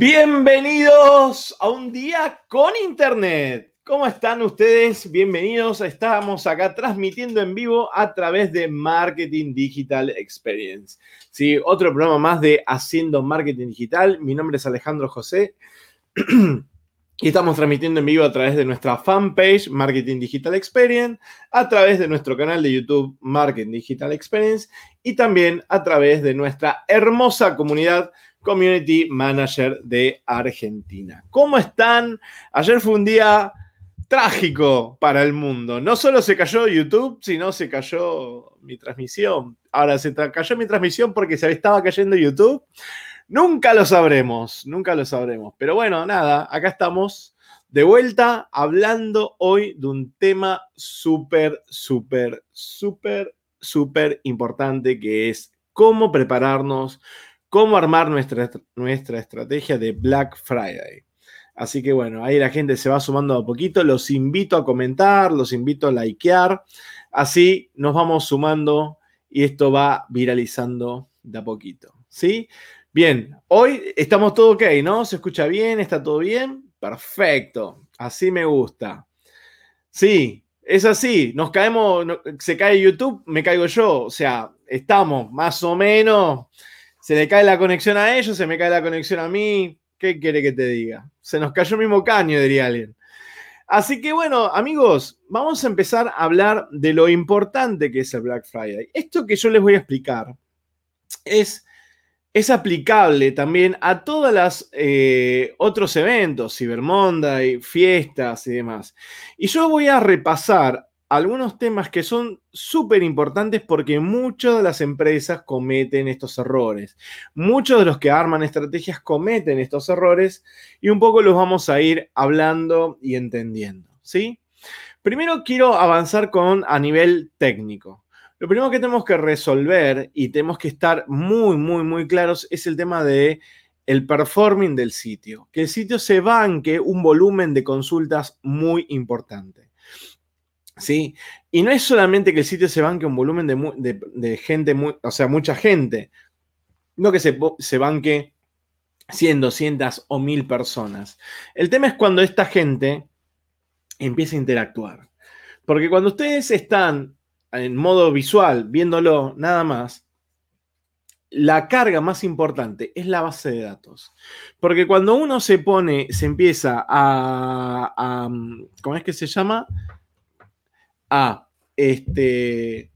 Bienvenidos a un día con Internet. ¿Cómo están ustedes? Bienvenidos. Estamos acá transmitiendo en vivo a través de Marketing Digital Experience. Sí, otro programa más de Haciendo Marketing Digital. Mi nombre es Alejandro José. Y estamos transmitiendo en vivo a través de nuestra fanpage Marketing Digital Experience, a través de nuestro canal de YouTube Marketing Digital Experience y también a través de nuestra hermosa comunidad Community Manager de Argentina. ¿Cómo están? Ayer fue un día trágico para el mundo. No solo se cayó YouTube, sino se cayó mi transmisión. Ahora se cayó mi transmisión porque se estaba cayendo YouTube. Nunca lo sabremos, nunca lo sabremos. Pero bueno, nada, acá estamos de vuelta hablando hoy de un tema súper, súper, súper, súper importante que es cómo prepararnos cómo armar nuestra, nuestra estrategia de Black Friday. Así que bueno, ahí la gente se va sumando a poquito. Los invito a comentar, los invito a likear. Así nos vamos sumando y esto va viralizando de a poquito. ¿Sí? Bien, hoy estamos todo ok, ¿no? ¿Se escucha bien? ¿Está todo bien? Perfecto. Así me gusta. Sí, es así. Nos caemos, se cae YouTube, me caigo yo. O sea, estamos más o menos se le cae la conexión a ellos, se me cae la conexión a mí. ¿Qué quiere que te diga? Se nos cayó el mismo caño, diría alguien. Así que bueno, amigos, vamos a empezar a hablar de lo importante que es el Black Friday. Esto que yo les voy a explicar es, es aplicable también a todos los eh, otros eventos, Cyber Monday, fiestas y demás. Y yo voy a repasar algunos temas que son súper importantes porque muchas de las empresas cometen estos errores. Muchos de los que arman estrategias cometen estos errores y un poco los vamos a ir hablando y entendiendo, ¿sí? Primero quiero avanzar con a nivel técnico. Lo primero que tenemos que resolver y tenemos que estar muy, muy, muy claros es el tema de el performing del sitio, que el sitio se banque un volumen de consultas muy importante. ¿Sí? Y no es solamente que el sitio se banque un volumen de, gente, o sea, mucha gente, no que se, se banque 100, 200 o 1000 personas. El tema es cuando esta gente empieza a interactuar. Porque cuando ustedes están en modo visual, viéndolo nada más, la carga más importante es la base de datos. Porque cuando uno se pone, se empieza a, a ¿cómo es que se llama? A este.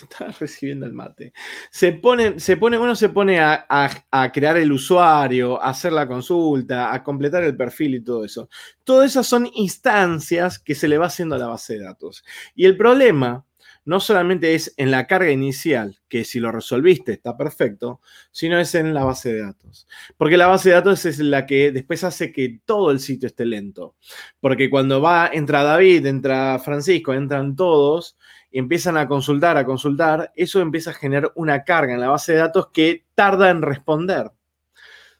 Está recibiendo el mate. Se pone, se pone, uno se pone a, crear el usuario, a hacer la consulta, a completar el perfil y todo eso. Todas esas son instancias que se le va haciendo a la base de datos. Y el problema no solamente es en la carga inicial, que si lo resolviste está perfecto, sino es en la base de datos. Porque la base de datos es la que después hace que todo el sitio esté lento. Porque cuando va, entra David, entra Francisco, entran todos y empiezan a consultar, a consultar, eso empieza a generar una carga en la base de datos que tarda en responder.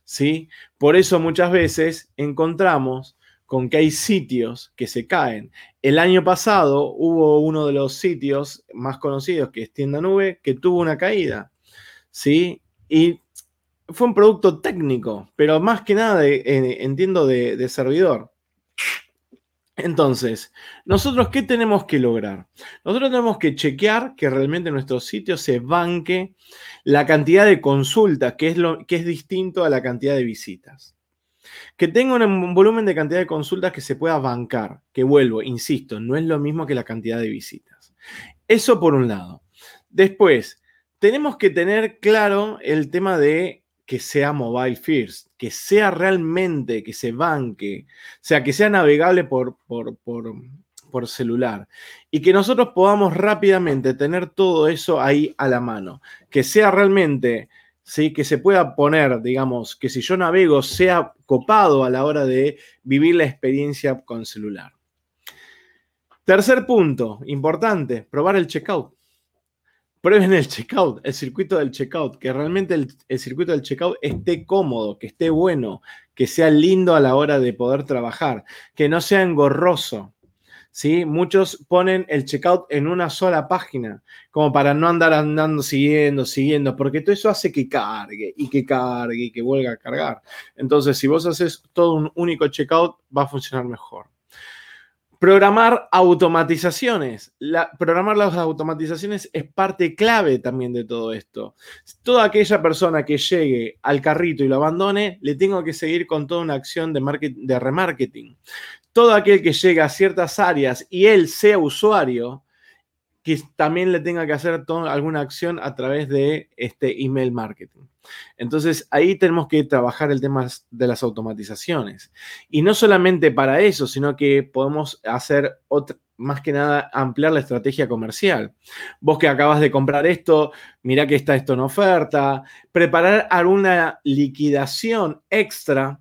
¿Sí? Por eso muchas veces encontramos con que hay sitios que se caen. El año pasado hubo uno de los sitios más conocidos, que es Tienda Nube, que tuvo una caída. ¿Sí? Y fue un producto técnico, pero más que nada, entiendo, de, servidor. Entonces, nosotros, ¿qué tenemos que lograr? Nosotros tenemos que chequear que realmente nuestro sitio se banque la cantidad de consultas, que es, lo, que es distinto a la cantidad de visitas que tenga un volumen de cantidad de consultas que se pueda bancar, que vuelvo, insisto, no es lo mismo que la cantidad de visitas. Eso por un lado. Después, tenemos que tener claro el tema de que sea mobile first, que sea realmente, que se banque, o sea, que sea navegable por, por, por celular y que nosotros podamos rápidamente tener todo eso ahí a la mano, que sea realmente ¿sí? que se pueda poner, digamos, que si yo navego sea copado a la hora de vivir la experiencia con celular. Tercer punto, importante, probar el checkout. Prueben el checkout, el circuito del checkout, que realmente el, el, circuito del checkout esté cómodo, que esté bueno, que sea lindo a la hora de poder trabajar, que no sea engorroso. ¿Sí? Muchos ponen el checkout en una sola página, como para no andar andando siguiendo, siguiendo, porque todo eso hace que cargue y que cargue y que vuelva a cargar. Entonces, si vos haces todo un único checkout, va a funcionar mejor. Programar automatizaciones. programar las automatizaciones es parte clave también de todo esto. Toda aquella persona que llegue al carrito y lo abandone, le tengo que seguir con toda una acción de, de remarketing. Todo aquel que llegue a ciertas áreas y él sea usuario, que también le tenga que hacer alguna acción a través de este email marketing. Entonces ahí tenemos que trabajar el tema de las automatizaciones. Y no solamente para eso, sino que podemos hacer más que nada ampliar la estrategia comercial. Vos que acabas de comprar esto, mira que está esto en oferta, preparar alguna liquidación extra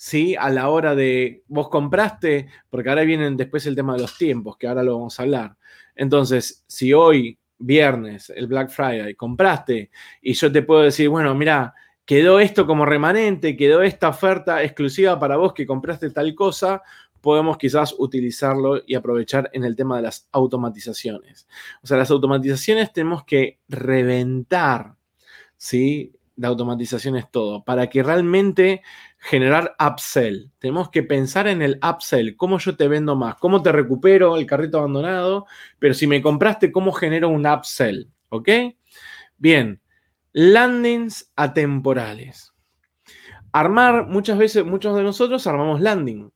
¿sí? A la hora de vos compraste, porque ahora vienen después el tema de los tiempos, que ahora lo vamos a hablar. Entonces, si hoy, viernes, el Black Friday, compraste y yo te puedo decir, bueno, mira, quedó esto como remanente, quedó esta oferta exclusiva para vos que compraste tal cosa, podemos quizás utilizarlo y aprovechar en el tema de las automatizaciones. O sea, las automatizaciones tenemos que reventar, ¿sí? De automatizaciones todo, para que realmente generar upsell. Tenemos que pensar en el upsell, cómo yo te vendo más, cómo te recupero el carrito abandonado, pero si me compraste, cómo genero un upsell, ¿ok? Bien, landings atemporales. Armar, muchas veces, muchos de nosotros armamos landing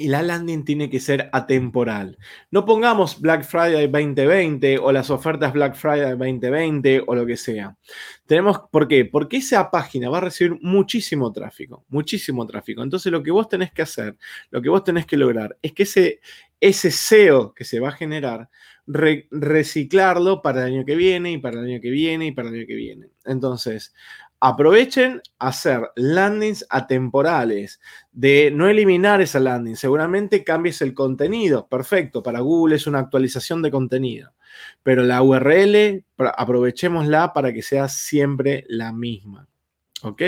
y la landing tiene que ser atemporal. No pongamos Black Friday 2020 o las ofertas Black Friday 2020 o lo que sea. Tenemos, ¿por qué? Porque esa página va a recibir muchísimo tráfico, muchísimo tráfico. Entonces lo que vos tenés que hacer, lo que vos tenés que lograr es que ese, ese SEO que se va a generar, reciclarlo para el año que viene y para el año que viene y para el año que viene. Entonces, aprovechen hacer landings atemporales, de no eliminar esa landing, seguramente cambies el contenido, perfecto, para Google es una actualización de contenido, pero la URL aprovechémosla para que sea siempre la misma, ¿ok?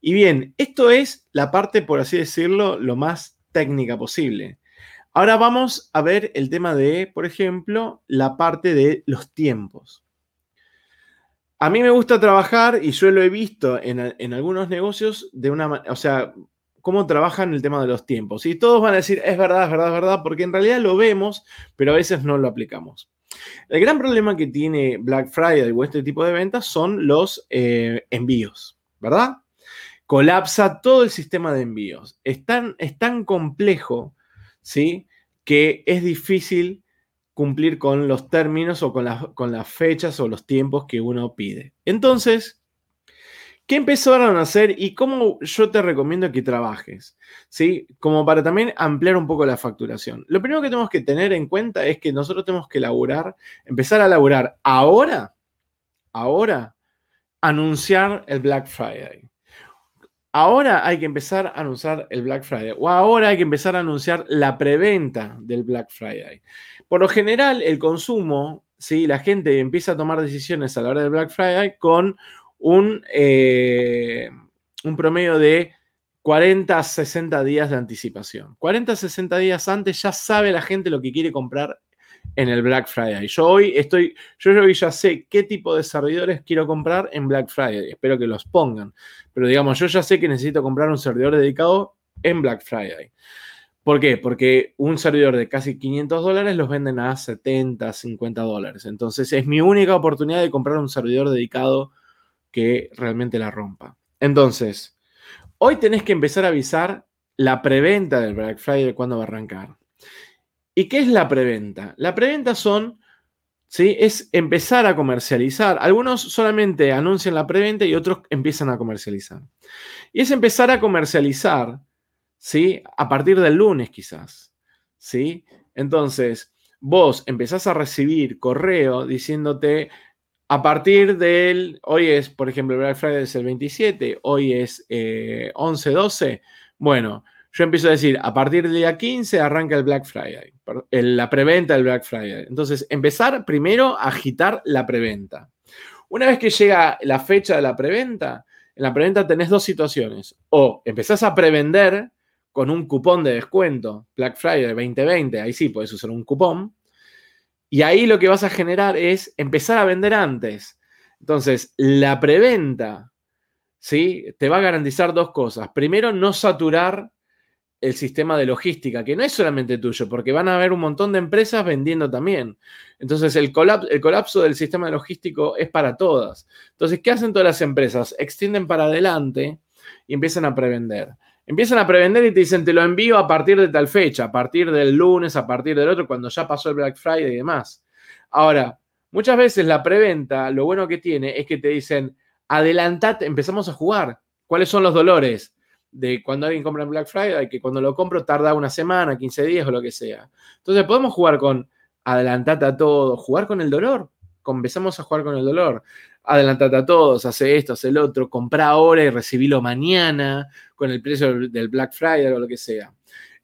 Y bien, esto es la parte, por así decirlo, lo más técnica posible. Ahora vamos a ver el tema de, por ejemplo, la parte de los tiempos. A mí me gusta trabajar y yo lo he visto en, algunos negocios de una o sea, cómo trabajan el tema de los tiempos. Y todos van a decir, es verdad, es verdad, es verdad, porque en realidad lo vemos, pero a veces no lo aplicamos. El gran problema que tiene Black Friday o este tipo de ventas son los eh, envíos, ¿verdad? Colapsa todo el sistema de envíos. Es tan, es tan complejo, ¿sí? Que es difícil cumplir con los términos o con, con las fechas o los tiempos que uno pide. Entonces, ¿qué empezaron a hacer y cómo yo te recomiendo que trabajes? ¿Sí? Como para también ampliar un poco la facturación. Lo primero que tenemos que tener en cuenta es que nosotros tenemos que elaborar, empezar a elaborar ahora, ahora, anunciar el Black Friday. Ahora hay que empezar a anunciar el Black Friday o ahora hay que empezar a anunciar la preventa del Black Friday. Por lo general, el consumo, ¿sí? la gente empieza a tomar decisiones a la hora del Black Friday con un, eh, un promedio de 40 a 60 días de anticipación. 40 a 60 días antes ya sabe la gente lo que quiere comprar en el Black Friday. Yo hoy estoy, yo hoy ya sé qué tipo de servidores quiero comprar en Black Friday. Espero que los pongan. Pero digamos, yo ya sé que necesito comprar un servidor dedicado en Black Friday. ¿Por qué? Porque un servidor de casi 500 dólares los venden a 70, 50 dólares. Entonces es mi única oportunidad de comprar un servidor dedicado que realmente la rompa. Entonces, hoy tenés que empezar a avisar la preventa del Black Friday cuándo va a arrancar. ¿Y qué es la preventa? La preventa son, ¿sí? Es empezar a comercializar. Algunos solamente anuncian la preventa y otros empiezan a comercializar. Y es empezar a comercializar, ¿sí? A partir del lunes quizás, ¿sí? Entonces, vos empezás a recibir correo diciéndote, a partir del, hoy es, por ejemplo, Black Friday es el 27, hoy es 11, eh, 12, bueno, yo empiezo a decir, a partir del día 15 arranca el Black Friday, la preventa del Black Friday. Entonces, empezar primero a agitar la preventa. Una vez que llega la fecha de la preventa, en la preventa tenés dos situaciones. O empezás a prevender con un cupón de descuento, Black Friday 2020, ahí sí puedes usar un cupón. Y ahí lo que vas a generar es empezar a vender antes. Entonces, la preventa, ¿sí? Te va a garantizar dos cosas. Primero, no saturar el sistema de logística, que no es solamente tuyo, porque van a haber un montón de empresas vendiendo también. Entonces, el colapso, el colapso del sistema logístico es para todas. Entonces, ¿qué hacen todas las empresas? Extienden para adelante y empiezan a prevender. Empiezan a prevender y te dicen, te lo envío a partir de tal fecha, a partir del lunes, a partir del otro, cuando ya pasó el Black Friday y demás. Ahora, muchas veces la preventa, lo bueno que tiene es que te dicen, adelantate, empezamos a jugar. ¿Cuáles son los dolores? De cuando alguien compra en Black Friday, que cuando lo compro tarda una semana, 15 días o lo que sea. Entonces podemos jugar con adelantate a todo, jugar con el dolor. Empezamos a jugar con el dolor. Adelantate a todos, hace esto, hace el otro, compra ahora y recibilo mañana con el precio del Black Friday o lo que sea.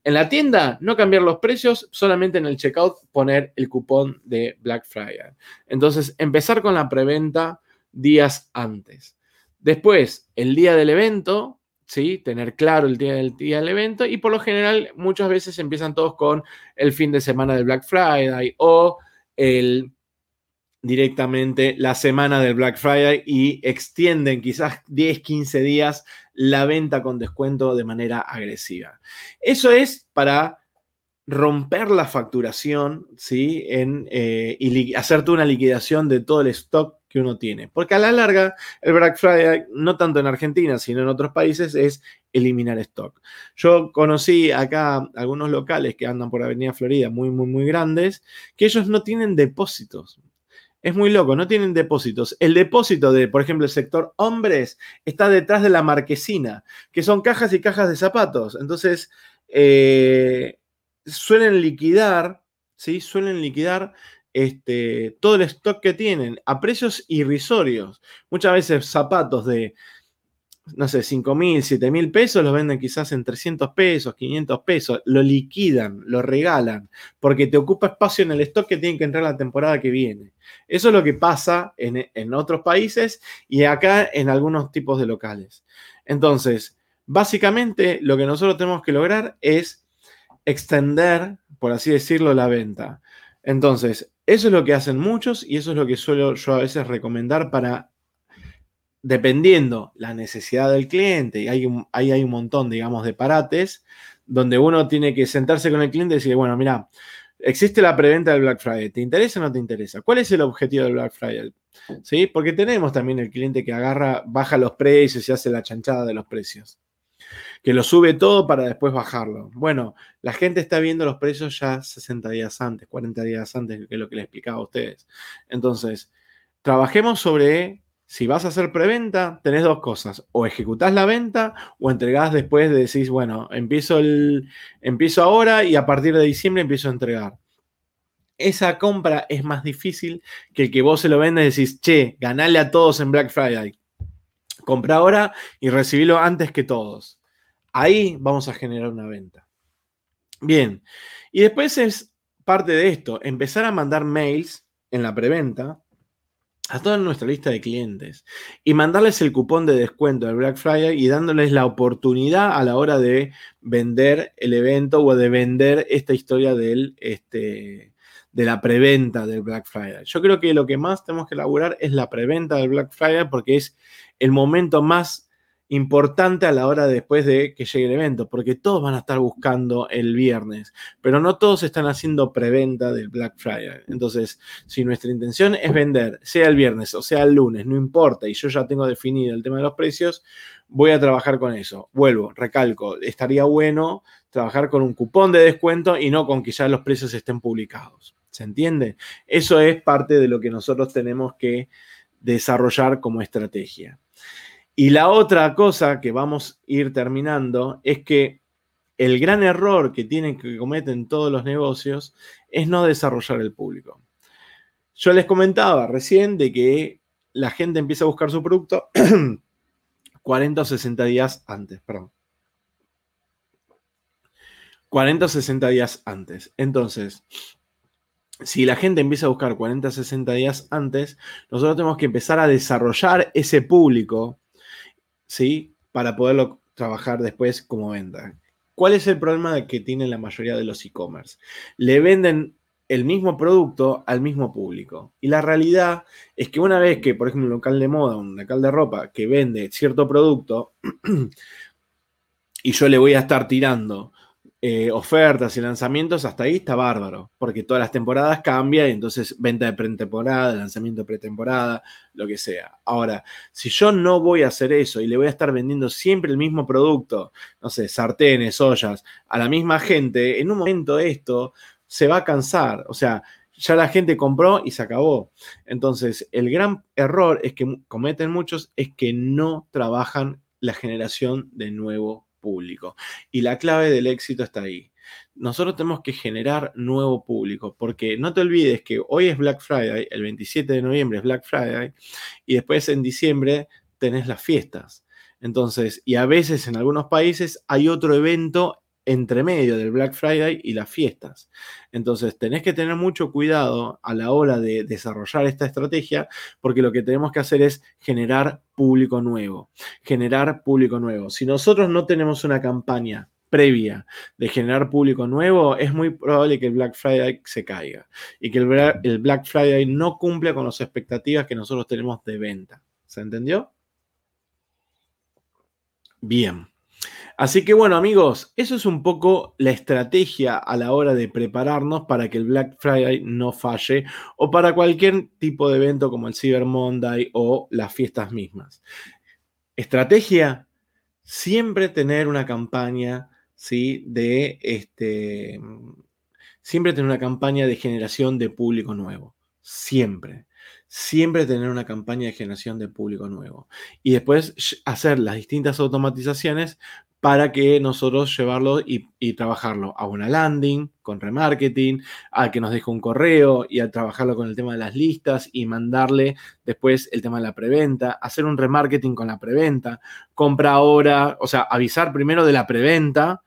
En la tienda, no cambiar los precios, solamente en el checkout poner el cupón de Black Friday. Entonces, empezar con la preventa días antes. Después, el día del evento, ¿sí? Tener claro el día del, día del evento y por lo general muchas veces empiezan todos con el fin de semana del Black Friday o el directamente la semana del Black Friday y extienden quizás 10, 15 días la venta con descuento de manera agresiva. Eso es para romper la facturación, ¿sí? En, eh, y hacerte una liquidación de todo el stock que uno tiene. Porque a la larga, el Black Friday, no tanto en Argentina, sino en otros países, es eliminar stock. Yo conocí acá algunos locales que andan por Avenida Florida, muy, muy, muy grandes, que ellos no tienen depósitos. Es muy loco, no tienen depósitos. El depósito de, por ejemplo, el sector hombres está detrás de la marquesina, que son cajas y cajas de zapatos. Entonces, eh, suelen liquidar, ¿sí? Suelen liquidar este, todo el stock que tienen a precios irrisorios. Muchas veces zapatos de, no sé, 5 mil, 7 mil pesos los venden quizás en 300 pesos, 500 pesos. Lo liquidan, lo regalan, porque te ocupa espacio en el stock que tiene que entrar la temporada que viene. Eso es lo que pasa en, en otros países y acá en algunos tipos de locales. Entonces, básicamente lo que nosotros tenemos que lograr es extender, por así decirlo, la venta. Entonces, eso es lo que hacen muchos y eso es lo que suelo yo a veces recomendar para, dependiendo la necesidad del cliente, y hay un, ahí hay un montón, digamos, de parates, donde uno tiene que sentarse con el cliente y decir, bueno, mira, existe la preventa del Black Friday, ¿te interesa o no te interesa? ¿Cuál es el objetivo del Black Friday? ¿Sí? Porque tenemos también el cliente que agarra, baja los precios y hace la chanchada de los precios que lo sube todo para después bajarlo. Bueno, la gente está viendo los precios ya 60 días antes, 40 días antes, que lo que les explicaba a ustedes. Entonces, trabajemos sobre si vas a hacer preventa, tenés dos cosas. O ejecutás la venta o entregás después de decís, bueno, empiezo, el, empiezo ahora y a partir de diciembre empiezo a entregar. Esa compra es más difícil que el que vos se lo vendes y decís, che, ganale a todos en Black Friday. Compra ahora y recibilo antes que todos. Ahí vamos a generar una venta. Bien, y después es parte de esto, empezar a mandar mails en la preventa a toda nuestra lista de clientes y mandarles el cupón de descuento del Black Friday y dándoles la oportunidad a la hora de vender el evento o de vender esta historia del, este, de la preventa del Black Friday. Yo creo que lo que más tenemos que elaborar es la preventa del Black Friday porque es el momento más importante a la hora después de que llegue el evento, porque todos van a estar buscando el viernes, pero no todos están haciendo preventa del Black Friday. Entonces, si nuestra intención es vender, sea el viernes o sea el lunes, no importa, y yo ya tengo definido el tema de los precios, voy a trabajar con eso. Vuelvo, recalco, estaría bueno trabajar con un cupón de descuento y no con que ya los precios estén publicados. ¿Se entiende? Eso es parte de lo que nosotros tenemos que desarrollar como estrategia. Y la otra cosa que vamos a ir terminando es que el gran error que tienen que cometen todos los negocios es no desarrollar el público. Yo les comentaba recién de que la gente empieza a buscar su producto 40 o 60 días antes, perdón. 40 o 60 días antes. Entonces, si la gente empieza a buscar 40 o 60 días antes, nosotros tenemos que empezar a desarrollar ese público ¿sí? Para poderlo trabajar después como venta. ¿Cuál es el problema que tienen la mayoría de los e-commerce? Le venden el mismo producto al mismo público. Y la realidad es que una vez que, por ejemplo, un local de moda, un local de ropa que vende cierto producto y yo le voy a estar tirando eh, ofertas y lanzamientos, hasta ahí está bárbaro, porque todas las temporadas cambian y entonces venta de pretemporada, lanzamiento de pretemporada, lo que sea. Ahora, si yo no voy a hacer eso y le voy a estar vendiendo siempre el mismo producto, no sé, sartenes, ollas, a la misma gente, en un momento esto se va a cansar. O sea, ya la gente compró y se acabó. Entonces, el gran error es que cometen muchos es que no trabajan la generación de nuevo público. Y la clave del éxito está ahí. Nosotros tenemos que generar nuevo público, porque no te olvides que hoy es Black Friday, el 27 de noviembre es Black Friday, y después en diciembre tenés las fiestas. Entonces, y a veces en algunos países hay otro evento entre medio del Black Friday y las fiestas. Entonces, tenés que tener mucho cuidado a la hora de desarrollar esta estrategia, porque lo que tenemos que hacer es generar público nuevo, generar público nuevo. Si nosotros no tenemos una campaña previa de generar público nuevo, es muy probable que el Black Friday se caiga y que el, Black Friday no cumpla con las expectativas que nosotros tenemos de venta. ¿Se entendió? Bien. Así que bueno amigos, eso es un poco la estrategia a la hora de prepararnos para que el Black Friday no falle o para cualquier tipo de evento como el Cyber Monday o las fiestas mismas. Estrategia, siempre tener una campaña ¿sí? de este, siempre tener una campaña de generación de público nuevo. Siempre siempre tener una campaña de generación de público nuevo. Y después hacer las distintas automatizaciones para que nosotros llevarlo y, trabajarlo a una landing, con remarketing, a que nos deje un correo y a trabajarlo con el tema de las listas y mandarle después el tema de la preventa, hacer un remarketing con la preventa, compra ahora, o sea, avisar primero de la preventa,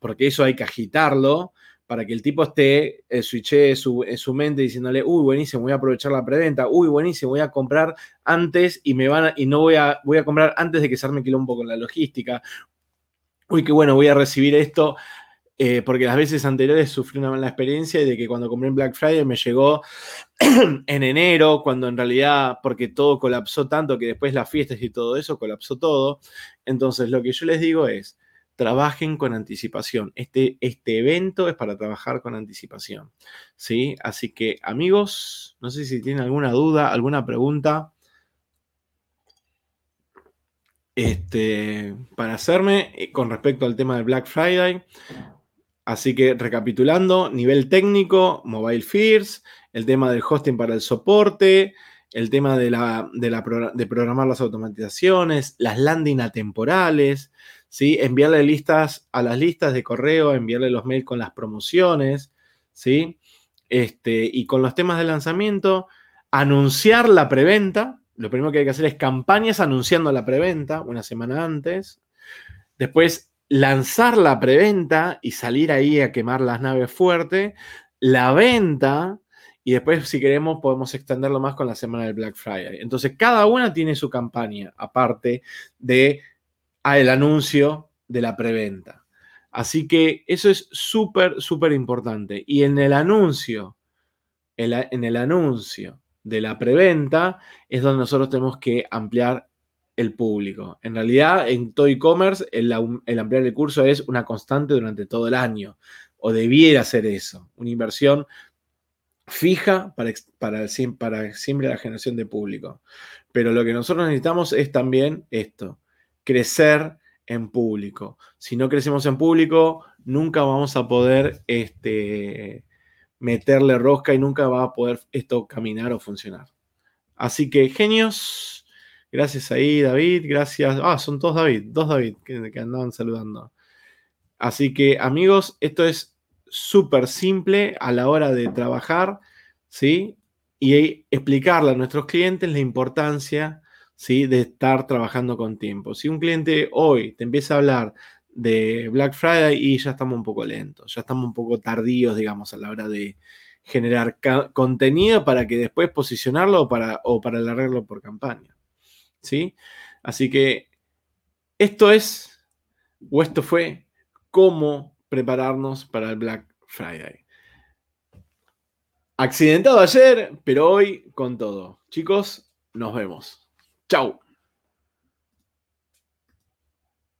porque eso hay que agitarlo para que el tipo esté, eh, switche su, en su mente diciéndole, uy, buenísimo, voy a aprovechar la preventa, uy, buenísimo, voy a comprar antes y me van y no voy a, voy a comprar antes de que se arme quilombo con la logística, uy, qué bueno, voy a recibir esto, eh, porque las veces anteriores sufrí una mala experiencia de que cuando compré en Black Friday me llegó en enero, cuando en realidad, porque todo colapsó tanto que después las fiestas y todo eso colapsó todo. Entonces, lo que yo les digo es, trabajen con anticipación. Este, este evento es para trabajar con anticipación. ¿sí? Así que, amigos, no sé si tienen alguna duda, alguna pregunta este, para hacerme eh, con respecto al tema del Black Friday. Así que recapitulando, nivel técnico, Mobile Fears, el tema del hosting para el soporte, el tema de, la, de, programar las automatizaciones, las landing atemporales, ¿sí? enviarle listas a las listas de correo, enviarle los mails con las promociones, ¿sí? este, y con los temas de lanzamiento, anunciar la preventa, lo primero que hay que hacer es campañas anunciando la preventa una semana antes. Después, lanzar la preventa y salir ahí a quemar las naves fuerte. La venta. Y después, si queremos, podemos extenderlo más con la semana del Black Friday. Entonces, cada una tiene su campaña, aparte de el anuncio de la preventa. Así que eso es súper, súper importante. Y en el anuncio, en el anuncio de la preventa es donde nosotros tenemos que ampliar el público. En realidad, en todo e-commerce, el, ampliar el curso es una constante durante todo el año, o debiera ser eso, una inversión fija para, para, para siempre la generación de público. Pero lo que nosotros necesitamos es también esto, crecer en público. Si no crecemos en público, nunca vamos a poder este, meterle rosca y nunca va a poder esto caminar o funcionar. Así que genios, gracias ahí David, gracias. Ah, son todos David, dos David que, que andaban saludando. Así que amigos, esto es súper simple a la hora de trabajar, ¿sí? Y explicarle a nuestros clientes la importancia, ¿sí? De estar trabajando con tiempo. Si un cliente hoy te empieza a hablar de Black Friday y ya estamos un poco lentos, ya estamos un poco tardíos, digamos, a la hora de generar contenido para que después posicionarlo o para, o para alargarlo por campaña. ¿Sí? Así que esto es, o esto fue cómo prepararnos para el Black Friday. Accidentado ayer, pero hoy con todo. Chicos, nos vemos. Tchau!